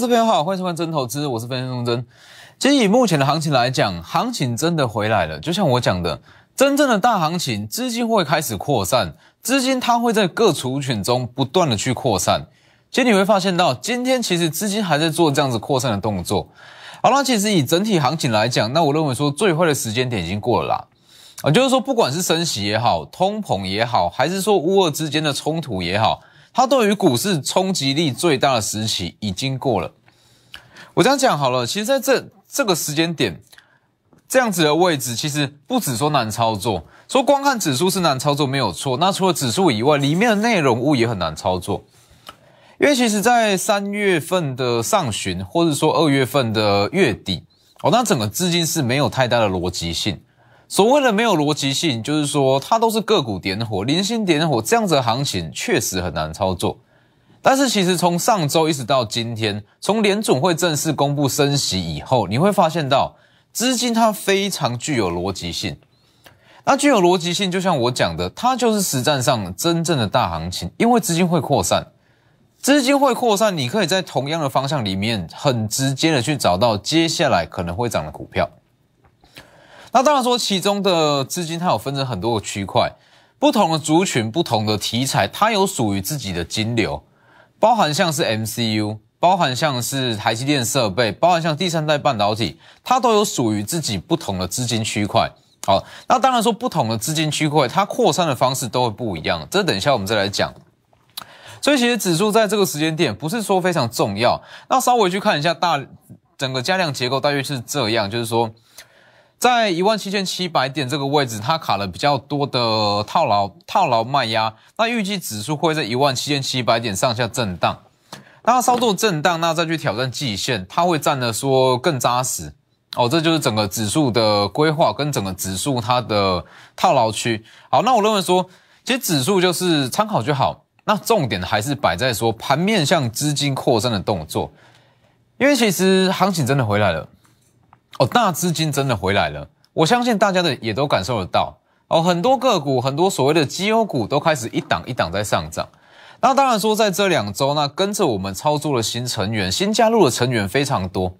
各位投资朋友好，欢迎收看真投资，我是分析钟真。其实以目前的行情来讲，行情真的回来了。就像我讲的，真正的大行情，资金会开始扩散，资金它会在各族群中不断的去扩散。其实你会发现到，今天其实资金还在做这样子扩散的动作。好那其实以整体行情来讲，那我认为说最坏的时间点已经过了啦。啊，就是说不管是升息也好，通膨也好，还是说乌俄之间的冲突也好。它对于股市冲击力最大的时期已经过了。我这样讲好了，其实在这这个时间点，这样子的位置，其实不止说难操作，说光看指数是难操作没有错。那除了指数以外，里面的内容物也很难操作。因为其实，在三月份的上旬，或者说二月份的月底，哦，那整个资金是没有太大的逻辑性。所谓的没有逻辑性，就是说它都是个股点火、零星点火这样子的行情，确实很难操作。但是其实从上周一直到今天，从联总会正式公布升息以后，你会发现到资金它非常具有逻辑性。那具有逻辑性，就像我讲的，它就是实战上真正的大行情，因为资金会扩散，资金会扩散，你可以在同样的方向里面很直接的去找到接下来可能会涨的股票。那当然说，其中的资金它有分成很多个区块，不同的族群、不同的题材，它有属于自己的金流，包含像是 MCU，包含像是台积电设备，包含像第三代半导体，它都有属于自己不同的资金区块。好，那当然说，不同的资金区块，它扩散的方式都会不一样，这等一下我们再来讲。所以其实指数在这个时间点不是说非常重要，那稍微去看一下大整个加量结构，大约是这样，就是说。在一万七千七百点这个位置，它卡了比较多的套牢套牢卖压。那预计指数会在一万七千七百点上下震荡。那稍作震荡，那再去挑战季线，它会站的说更扎实哦。这就是整个指数的规划跟整个指数它的套牢区。好，那我认为说，其实指数就是参考就好。那重点还是摆在说盘面向资金扩散的动作，因为其实行情真的回来了。哦，大资金真的回来了，我相信大家的也都感受得到哦。很多个股，很多所谓的绩优股都开始一档一档在上涨。那当然说，在这两周，那跟着我们操作的新成员、新加入的成员非常多。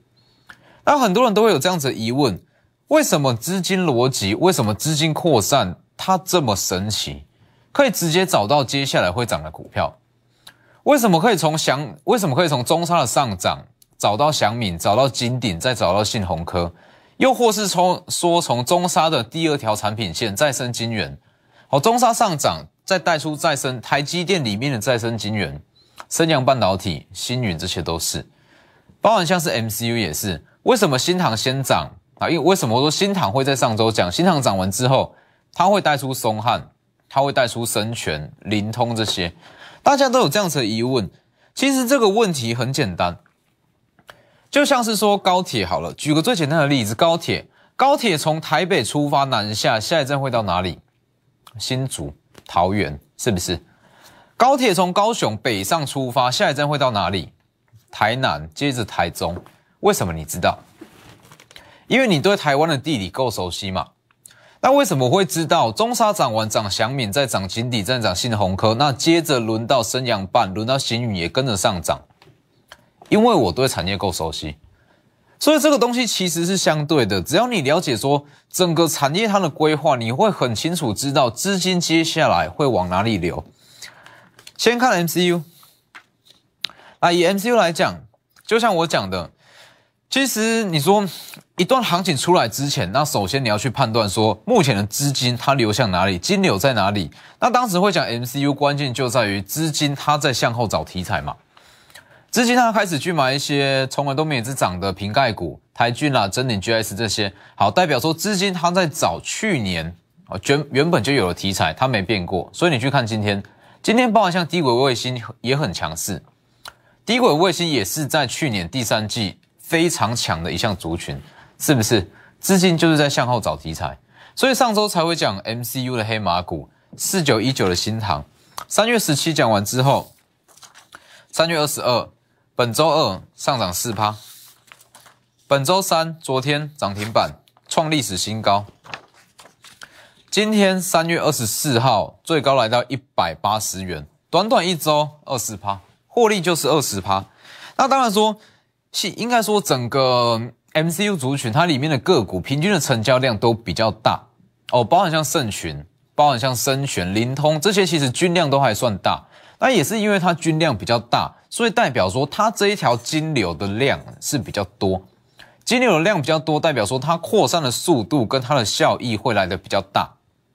那很多人都会有这样子疑问：为什么资金逻辑，为什么资金扩散，它这么神奇，可以直接找到接下来会涨的股票？为什么可以从想？为什么可以从中沙的上涨？找到祥敏，找到金鼎，再找到信鸿科，又或是从说从中沙的第二条产品线再生金源，好，中沙上涨，再带出再生台积电里面的再生金源，升阳半导体、星云这些都是，包含像是 MCU 也是，为什么新塘先涨？啊？因为为什么我说新塘会在上周讲，新塘涨完之后，它会带出松汉，它会带出深全、灵通这些，大家都有这样子的疑问，其实这个问题很简单。就像是说高铁好了，举个最简单的例子，高铁高铁从台北出发南下，下一站会到哪里？新竹、桃园，是不是？高铁从高雄北上出发，下一站会到哪里？台南，接着台中。为什么你知道？因为你对台湾的地理够熟悉嘛。那为什么会知道中沙涨完涨祥敏，再涨井底，再涨信鸿科，那接着轮到升阳半，轮到新宇也跟着上涨。因为我对产业够熟悉，所以这个东西其实是相对的。只要你了解说整个产业它的规划，你会很清楚知道资金接下来会往哪里流。先看 MCU，啊，以 MCU 来讲，就像我讲的，其实你说一段行情出来之前，那首先你要去判断说目前的资金它流向哪里，金流在哪里。那当时会讲 MCU，关键就在于资金它在向后找题材嘛。资金它开始去买一些从来都没有只涨的瓶盖股，台骏啦、真鼎、GS 这些，好代表说资金它在找去年啊原原本就有的题材，它没变过。所以你去看今天，今天包含像低轨卫星也很强势，低轨卫星也是在去年第三季非常强的一项族群，是不是？资金就是在向后找题材，所以上周才会讲 MCU 的黑马股四九一九的新塘，三月十七讲完之后，三月二十二。本周二上涨四趴，本周三昨天涨停板创历史新高，今天三月二十四号最高来到一百八十元，短短一周二十趴，获利就是二十趴。那当然说，是应该说整个 MCU 族群它里面的个股平均的成交量都比较大哦，包含像盛群，包含像深全、灵通这些，其实均量都还算大。那也是因为它均量比较大，所以代表说它这一条金流的量是比较多。金流的量比较多，代表说它扩散的速度跟它的效益会来的比较大。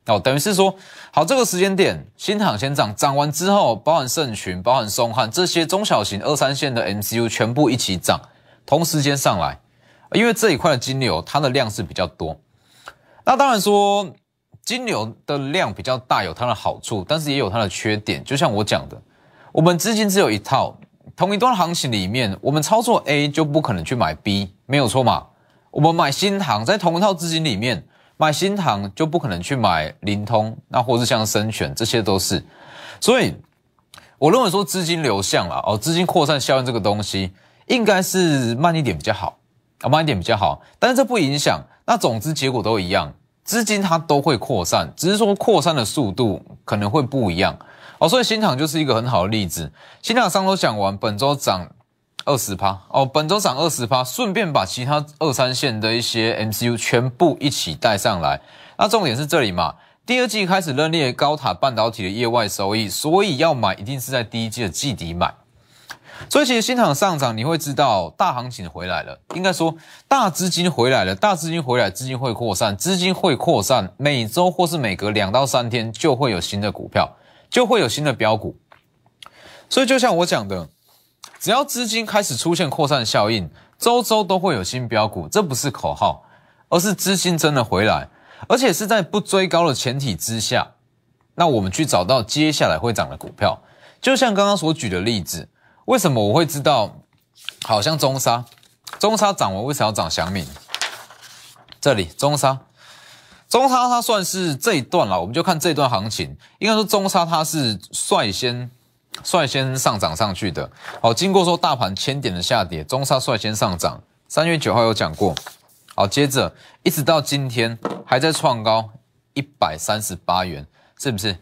哦，等于是说，好，这个时间点新塘先涨，涨完之后，包含盛群、包含松汉这些中小型二三线的 MCU 全部一起涨，同时间上来，因为这一块的金流它的量是比较多。那当然说。金流的量比较大，有它的好处，但是也有它的缺点。就像我讲的，我们资金只有一套，同一段行情里面，我们操作 A 就不可能去买 B，没有错嘛？我们买新塘，在同一套资金里面买新塘，就不可能去买灵通，那或是像深选，这些都是。所以我认为说资金流向了哦，资金扩散效应这个东西，应该是慢一点比较好啊，慢一点比较好。但是这不影响，那总之结果都一样。资金它都会扩散，只是说扩散的速度可能会不一样哦，所以新塘就是一个很好的例子。新塘上周讲完，本周涨二十趴哦，本周涨二十趴，顺便把其他二三线的一些 MCU 全部一起带上来。那重点是这里嘛，第二季开始认列高塔半导体的业外收益，所以要买一定是在第一季的季底买。所以其实新场上涨，你会知道大行情回来了。应该说大资金回来了，大资金回来，资金会扩散，资金会扩散，每周或是每隔两到三天就会有新的股票，就会有新的标股。所以就像我讲的，只要资金开始出现扩散效应，周周都会有新标股。这不是口号，而是资金真的回来，而且是在不追高的前提之下，那我们去找到接下来会涨的股票。就像刚刚所举的例子。为什么我会知道？好像中沙，中沙涨完为什么要涨祥敏？这里中沙，中沙它算是这一段了，我们就看这段行情。应该说中沙它是率先率先上涨上去的。好，经过说大盘千点的下跌，中沙率先上涨。三月九号有讲过。好，接着一直到今天还在创高一百三十八元，是不是？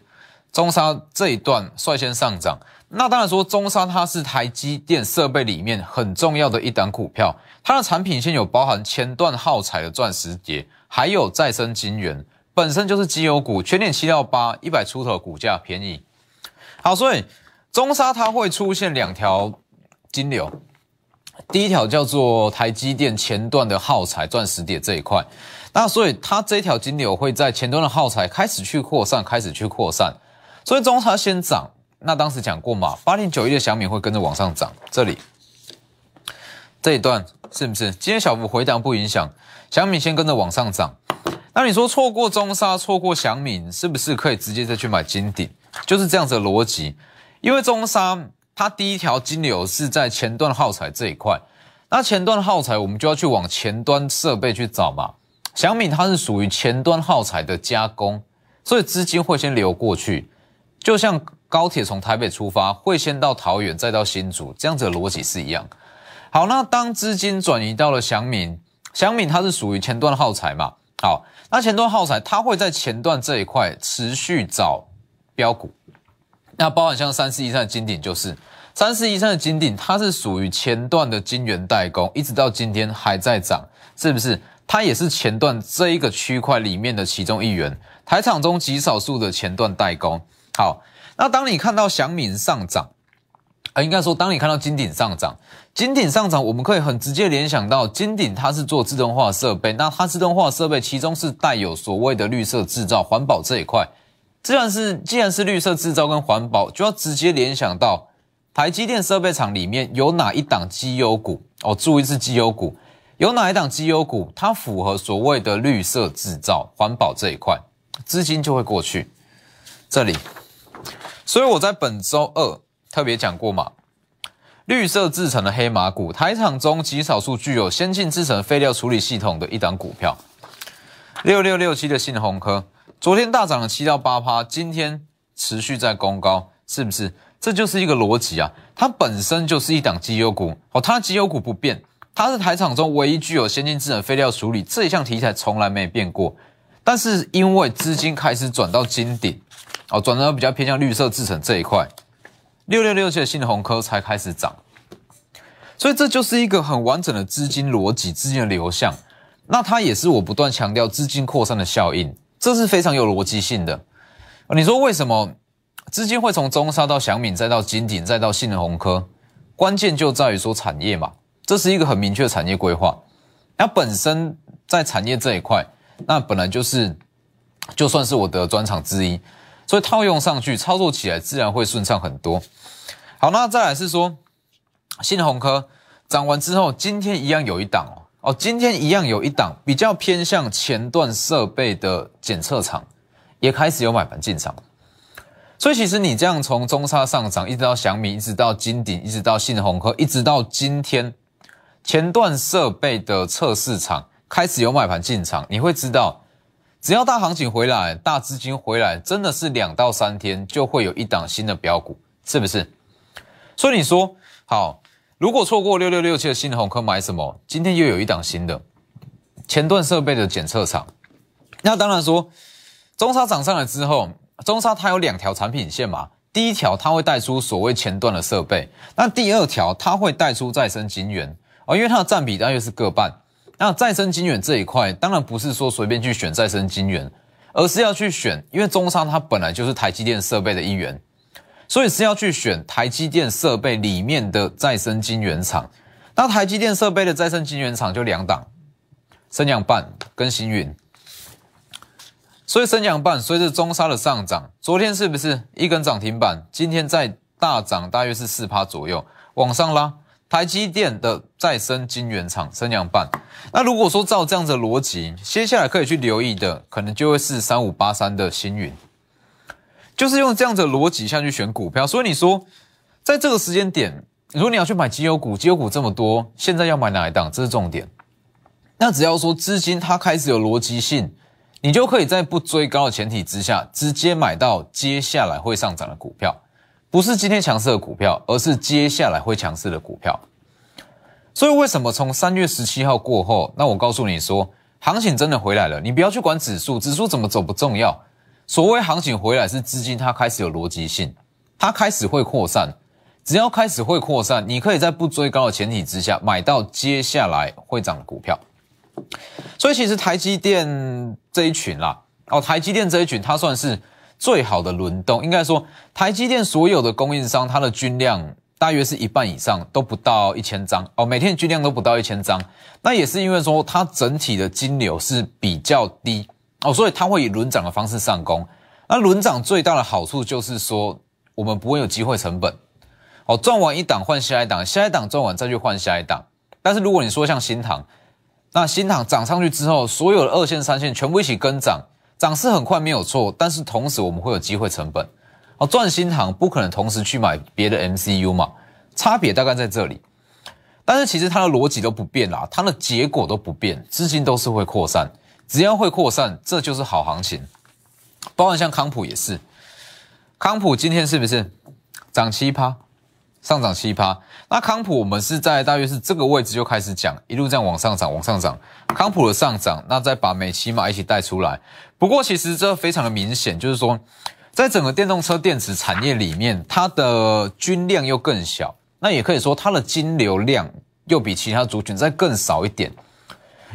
中沙这一段率先上涨。那当然说，中沙它是台积电设备里面很重要的一档股票，它的产品线有包含前段耗材的钻石碟，还有再生晶圆，本身就是机油股，全年七到八，一百出头股价便宜。好，所以中沙它会出现两条金流，第一条叫做台积电前段的耗材钻石碟这一块，那所以它这条金流会在前端的耗材开始去扩散，开始去扩散，所以中沙先涨。那当时讲过嘛，八点九一的小米会跟着往上涨，这里这一段是不是？今天小幅回档不影响，小米先跟着往上涨。那你说错过中沙，错过小米，是不是可以直接再去买金鼎？就是这样子的逻辑。因为中沙它第一条金流是在前端耗材这一块，那前端耗材我们就要去往前端设备去找嘛。小米它是属于前端耗材的加工，所以资金会先流过去，就像。高铁从台北出发，会先到桃园，再到新竹，这样子的逻辑是一样。好，那当资金转移到了祥敏，祥敏它是属于前段耗材嘛？好，那前段耗材它会在前段这一块持续找标股。那包含像三四一三的金鼎，就是三四一三的金鼎，它是属于前段的晶圆代工，一直到今天还在涨，是不是？它也是前段这一个区块里面的其中一员，台厂中极少数的前段代工。好。那当你看到祥敏上涨，啊，应该说，当你看到金鼎上涨，金鼎上涨，我们可以很直接联想到金鼎它是做自动化设备，那它自动化设备其中是带有所谓的绿色制造、环保这一块。既然是既然是绿色制造跟环保，就要直接联想到台积电设备厂里面有哪一档绩优股哦，注意是绩优股，有哪一档绩优股，它符合所谓的绿色制造、环保这一块，资金就会过去这里。所以我在本周二特别讲过嘛，绿色制成的黑马股，台厂中极少数具有先进制成废料处理系统的一档股票，六六六七的信鸿科，昨天大涨了七到八趴，今天持续在攻高，是不是？这就是一个逻辑啊，它本身就是一档绩优股，哦，它绩优股不变，它是台厂中唯一具有先进制成废料处理这一项题材从来没变过，但是因为资金开始转到金顶。哦，转到比较偏向绿色制成这一块，六六六七的信鸿科才开始涨，所以这就是一个很完整的资金逻辑、资金的流向。那它也是我不断强调资金扩散的效应，这是非常有逻辑性的。你说为什么资金会从中沙到祥敏，再到金鼎，再到信能红科？关键就在于说产业嘛，这是一个很明确的产业规划。它本身在产业这一块，那本来就是就算是我的专长之一，所以套用上去操作起来自然会顺畅很多。好，那再来是说信能红科涨完之后，今天一样有一档哦。哦，今天一样有一档比较偏向前段设备的检测厂，也开始有买盘进场。所以其实你这样从中沙上涨，一直到祥米，一直到金鼎，一直到信鸿科，一直到今天前段设备的测试厂开始有买盘进场，你会知道，只要大行情回来，大资金回来，真的是两到三天就会有一档新的标股，是不是？所以你说好。如果错过六六六七的新的红科买什么？今天又有一档新的前段设备的检测厂。那当然说，中沙涨上来之后，中沙它有两条产品线嘛。第一条它会带出所谓前段的设备，那第二条它会带出再生晶圆哦，因为它的占比大约是各半。那再生晶圆这一块，当然不是说随便去选再生晶圆，而是要去选，因为中沙它本来就是台积电设备的一员。所以是要去选台积电设备里面的再生晶圆厂。那台积电设备的再生晶圆厂就两档，升阳半跟星云。所以升阳半随着中沙的上涨，昨天是不是一根涨停板？今天在大涨，大约是四趴左右，往上拉。台积电的再生晶圆厂升阳半。那如果说照这样的逻辑，接下来可以去留意的，可能就会是三五八三的星云。就是用这样的逻辑下去选股票，所以你说，在这个时间点，如果你要去买绩优股，绩优股这么多，现在要买哪一档？这是重点。那只要说资金它开始有逻辑性，你就可以在不追高的前提之下，直接买到接下来会上涨的股票，不是今天强势的股票，而是接下来会强势的股票。所以为什么从三月十七号过后，那我告诉你说，行情真的回来了，你不要去管指数，指数怎么走不重要。所谓行情回来是资金它开始有逻辑性，它开始会扩散。只要开始会扩散，你可以在不追高的前提之下买到接下来会涨的股票。所以其实台积电这一群啦，哦，台积电这一群它算是最好的轮动。应该说，台积电所有的供应商，它的均量大约是一半以上都不到一千张哦，每天均量都不到一千张。那也是因为说它整体的金流是比较低。哦，所以它会以轮涨的方式上攻。那轮涨最大的好处就是说，我们不会有机会成本。哦，赚完一档换下一档，下一档赚完再去换下一档。但是如果你说像新塘，那新塘涨上去之后，所有的二线、三线全部一起跟涨，涨势很快没有错。但是同时我们会有机会成本。哦，赚新行不可能同时去买别的 MCU 嘛？差别大概在这里。但是其实它的逻辑都不变啦，它的结果都不变，资金都是会扩散。只要会扩散，这就是好行情。包含像康普也是，康普今天是不是涨七趴，上涨七趴？那康普我们是在大约是这个位置就开始讲，一路这样往上涨，往上涨。康普的上涨，那再把美骑马一起带出来。不过其实这非常的明显，就是说，在整个电动车电池产业里面，它的均量又更小，那也可以说它的金流量又比其他族群再更少一点。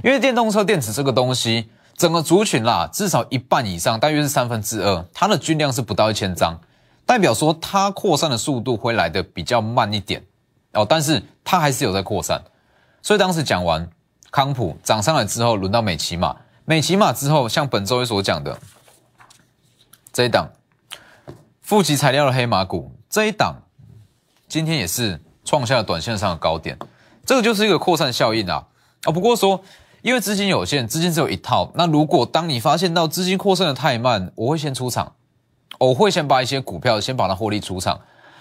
因为电动车电池这个东西，整个族群啦，至少一半以上，大约是三分之二，它的均量是不到一千张，代表说它扩散的速度会来的比较慢一点哦，但是它还是有在扩散。所以当时讲完康普涨上来之后，轮到美骑马，美骑马之后，像本周一所讲的这一档，富集材料的黑马股这一档，今天也是创下了短线上的高点，这个就是一个扩散效应啊啊，不过说。因为资金有限，资金只有一套。那如果当你发现到资金扩散的太慢，我会先出场，我会先把一些股票先把它获利出场。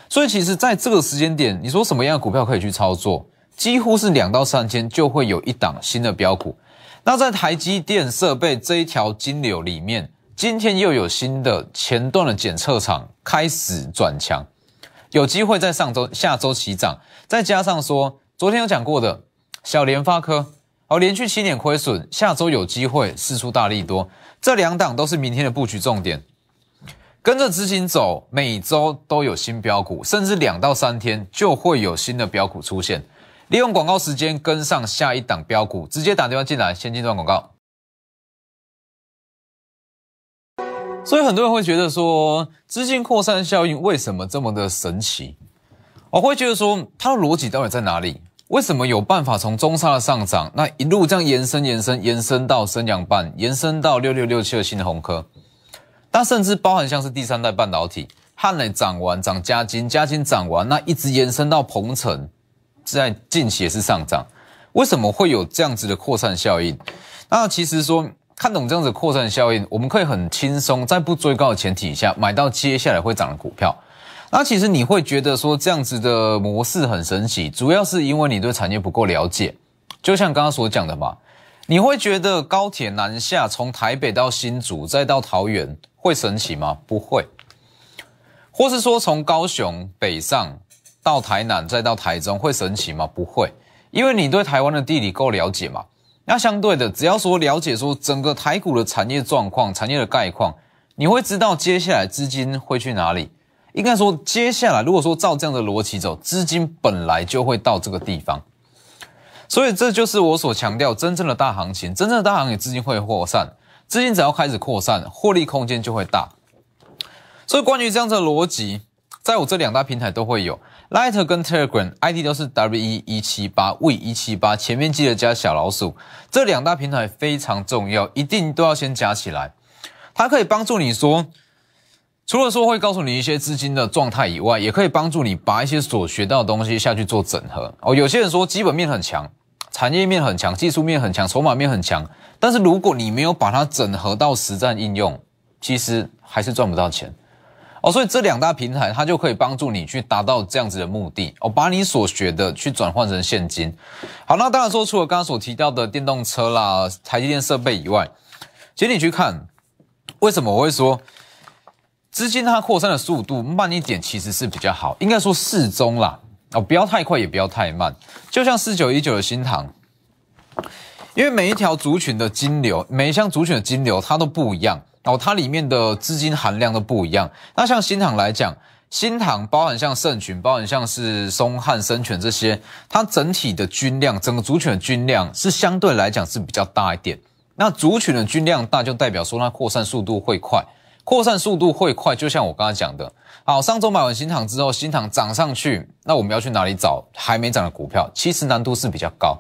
所以其实在这个时间点，你说什么样的股票可以去操作？几乎是两到三天就会有一档新的标股。那在台积电设备这一条金流里面，今天又有新的前段的检测厂开始转强，有机会在上周、下周起涨。再加上说，昨天有讲过的小联发科。好，连续七年亏损，下周有机会试出大力多，这两档都是明天的布局重点。跟着资金走，每周都有新标股，甚至两到三天就会有新的标股出现。利用广告时间跟上下一档标股，直接打电话进来，先进段广告。所以很多人会觉得说，资金扩散效应为什么这么的神奇？我会觉得说，它的逻辑到底在哪里？为什么有办法从中沙的上涨，那一路这样延伸、延伸、延伸到升阳半，延伸到六六六七的新的红科，它甚至包含像是第三代半导体，汉磊涨完涨加金，加金涨完，那一直延伸到鹏程，在近期也是上涨。为什么会有这样子的扩散效应？那其实说。看懂这样子扩散效应，我们可以很轻松在不追高的前提下买到接下来会涨的股票。那其实你会觉得说这样子的模式很神奇，主要是因为你对产业不够了解。就像刚刚所讲的嘛，你会觉得高铁南下从台北到新竹再到桃园会神奇吗？不会。或是说从高雄北上到台南再到台中会神奇吗？不会，因为你对台湾的地理够了解嘛。那相对的，只要说了解说整个台股的产业状况、产业的概况，你会知道接下来资金会去哪里。应该说，接下来如果说照这样的逻辑走，资金本来就会到这个地方。所以这就是我所强调，真正的大行情，真正的大行情，资金会扩散，资金只要开始扩散，获利空间就会大。所以关于这样的逻辑，在我这两大平台都会有。，Lighter 跟 Telegram ID 都是 W E 一七八 V 一七八，前面记得加小老鼠。这两大平台非常重要，一定都要先加起来。它可以帮助你说，除了说会告诉你一些资金的状态以外，也可以帮助你把一些所学到的东西下去做整合。哦，有些人说基本面很强，产业面很强，技术面很强，筹码面很强，但是如果你没有把它整合到实战应用，其实还是赚不到钱。哦，所以这两大平台它就可以帮助你去达到这样子的目的哦，把你所学的去转换成现金。好，那当然说除了刚刚所提到的电动车啦、台积电设备以外，其实你去看，为什么我会说资金它扩散的速度慢一点，其实是比较好，应该说适中啦哦，不要太快，也不要太慢。就像四九一九的新塘，因为每一条族群的金流，每一项族群的金流它都不一样。然哦，它里面的资金含量都不一样。那像新塘来讲，新塘包含像圣群，包含像是松汉、生全这些，它整体的均量，整个族群的均量是相对来讲是比较大一点。那族群的均量大，就代表说它扩散速度会快，扩散速度会快。就像我刚才讲的，好，上周买完新塘之后，新塘涨上去，那我们要去哪里找还没涨的股票？其实难度是比较高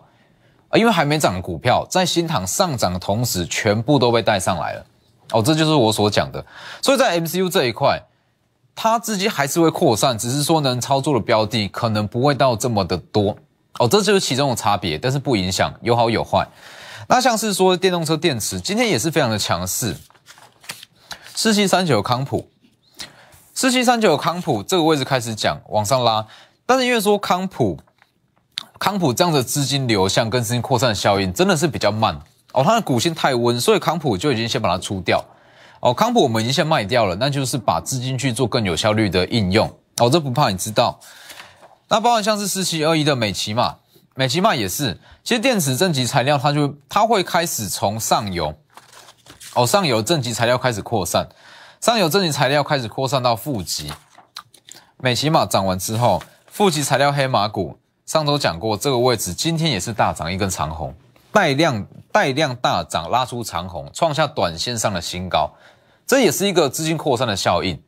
啊，因为还没涨的股票在新塘上涨的同时，全部都被带上来了。哦，这就是我所讲的，所以在 MCU 这一块，它资金还是会扩散，只是说能操作的标的可能不会到这么的多。哦，这就是其中的差别，但是不影响，有好有坏。那像是说电动车电池，今天也是非常的强势。四七三九康普，四七三九康普这个位置开始讲往上拉，但是因为说康普，康普这样的资金流向跟资金扩散效应真的是比较慢。哦，它的股性太温，所以康普就已经先把它出掉。哦，康普我们已经先卖掉了，那就是把资金去做更有效率的应用。哦，这不怕你知道。那包含像是四七二一的美骑嘛，美骑嘛也是。其实电池正极材料，它就它会开始从上游，哦，上游正极材料开始扩散，上游正极材料开始扩散到负极。美骑嘛涨完之后，负极材料黑马股上周讲过这个位置，今天也是大涨一根长红。带量带量大涨，拉出长红，创下短线上的新高，这也是一个资金扩散的效应。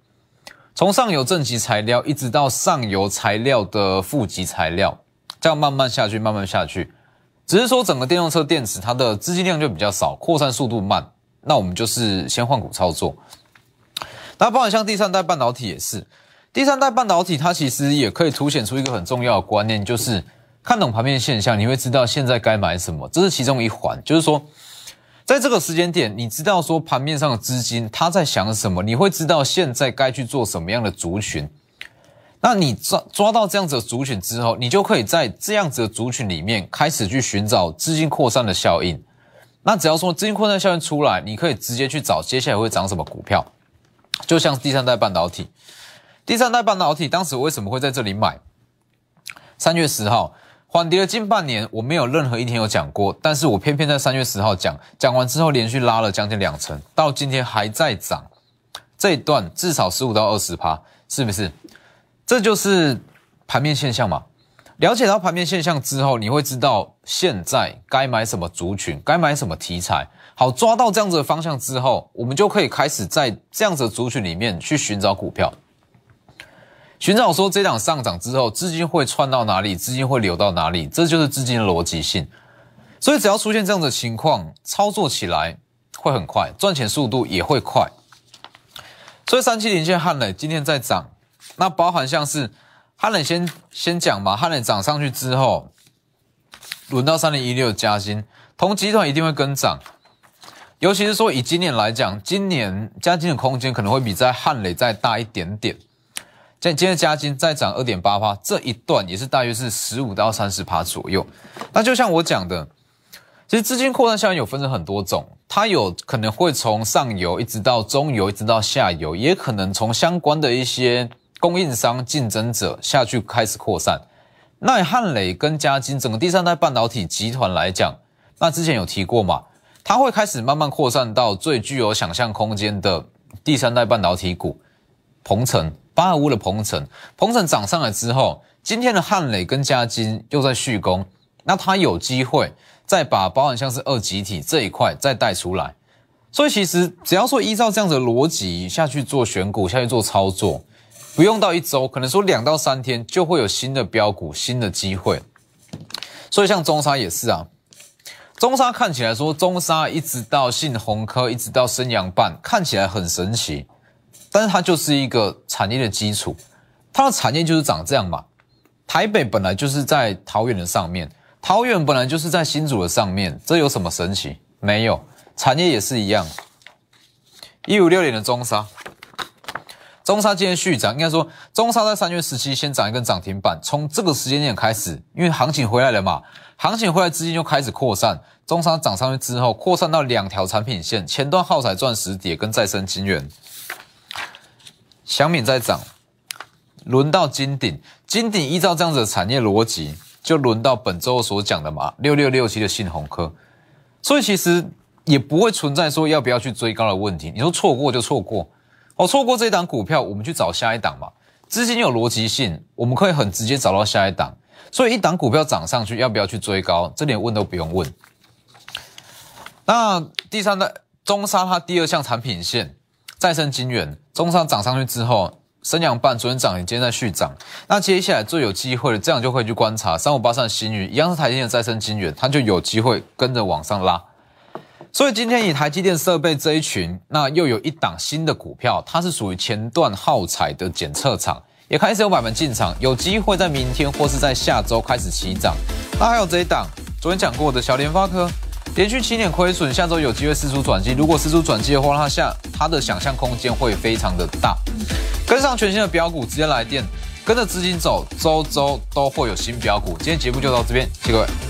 从上游正极材料一直到上游材料的负极材料，这样慢慢下去，慢慢下去。只是说整个电动车电池它的资金量就比较少，扩散速度慢。那我们就是先换股操作。那包括像第三代半导体也是，第三代半导体它其实也可以凸显出一个很重要的观念，就是。看懂盘面现象，你会知道现在该买什么，这是其中一环。就是说，在这个时间点，你知道说盘面上的资金他在想什么，你会知道现在该去做什么样的族群。那你抓抓到这样子的族群之后，你就可以在这样子的族群里面开始去寻找资金扩散的效应。那只要说资金扩散效应出来，你可以直接去找接下来会涨什么股票。就像第三代半导体，第三代半导体当时为什么会在这里买？三月十号。缓跌了近半年，我没有任何一天有讲过，但是我偏偏在三月十号讲，讲完之后连续拉了将近两成，到今天还在涨，这一段至少十五到二十趴，是不是？这就是盘面现象嘛？了解到盘面现象之后，你会知道现在该买什么族群，该买什么题材。好，抓到这样子的方向之后，我们就可以开始在这样子的族群里面去寻找股票，寻找说这档上涨之后，资金会窜到哪里，资金会流到哪里，这就是资金的逻辑性。所以只要出现这样的情况，操作起来会很快，赚钱速度也会快。所以三七零线汉磊今天在涨，那包含像是汉磊先先讲嘛，汉磊涨上去之后，轮到三零一六加薪，同集团一定会跟涨。尤其是说以今年来讲，今年加金的空间可能会比在汉磊再大一点点。在今天加金再涨二点八趴，这一段也是大约是十五到三十趴左右。那就像我讲的，其实资金扩散效应有分成很多种，它有可能会从上游一直到中游，一直到下游，也可能从相关的一些供应商、竞争者下去开始扩散。那汉磊跟加金整个第三代半导体集团来讲，那之前有提过嘛？它会开始慢慢扩散到最具有想象空间的第三代半导体股，鹏程八二五的鹏程，鹏程涨上来之后，今天的汉磊跟嘉金又在续攻，那它有机会再把包含像是二极体这一块再带出来，所以其实只要说依照这样的逻辑下去做选股，下去做操作，不用到一周，可能说两到三天就会有新的标股、新的机会，所以像中沙也是啊。中沙看起来说，中沙一直到信鸿科，一直到生阳半，看起来很神奇，但是它就是一个产业的基础，它的产业就是长这样嘛。台北本来就是在桃园的上面，桃园本来就是在新竹的上面，这有什么神奇？没有，产业也是一样。一五六年的中沙，中沙今天续涨，应该说中沙在三月十七先涨一根涨停板，从这个时间点开始，因为行情回来了嘛。行情回来，资金就开始扩散。中沙涨上去之后，扩散到两条产品线：前端耗材钻石碟跟再生金源。小米在涨，轮到金鼎。金鼎依照这样子的产业逻辑，就轮到本周所讲的嘛，六六六七的信鸿科。所以其实也不会存在说要不要去追高的问题。你说错过就错过，哦，错过这一档股票，我们去找下一档嘛。资金有逻辑性，我们可以很直接找到下一档。所以一档股票涨上去，要不要去追高？这连问都不用问。那第三代中沙它第二项产品线再生金源，中沙涨上去之后，升阳半昨天涨，今天在续涨。那接下来最有机会的，这样就可以去观察三五八三新宇，一样是台积电的再生金源，它就有机会跟着往上拉。所以今天以台积电设备这一群，那又有一档新的股票，它是属于前段耗材的检测厂。也开始有买盘进场，有机会在明天或是在下周开始起涨。那还有这一档，昨天讲过的小联发科，连续七年亏损，下周有机会试出转机。如果试出转机的话，它下它的想象空间会非常的大。跟上全新的标股，直接来电，跟着资金走，周周都会有新标股。今天节目就到这边，谢谢各位。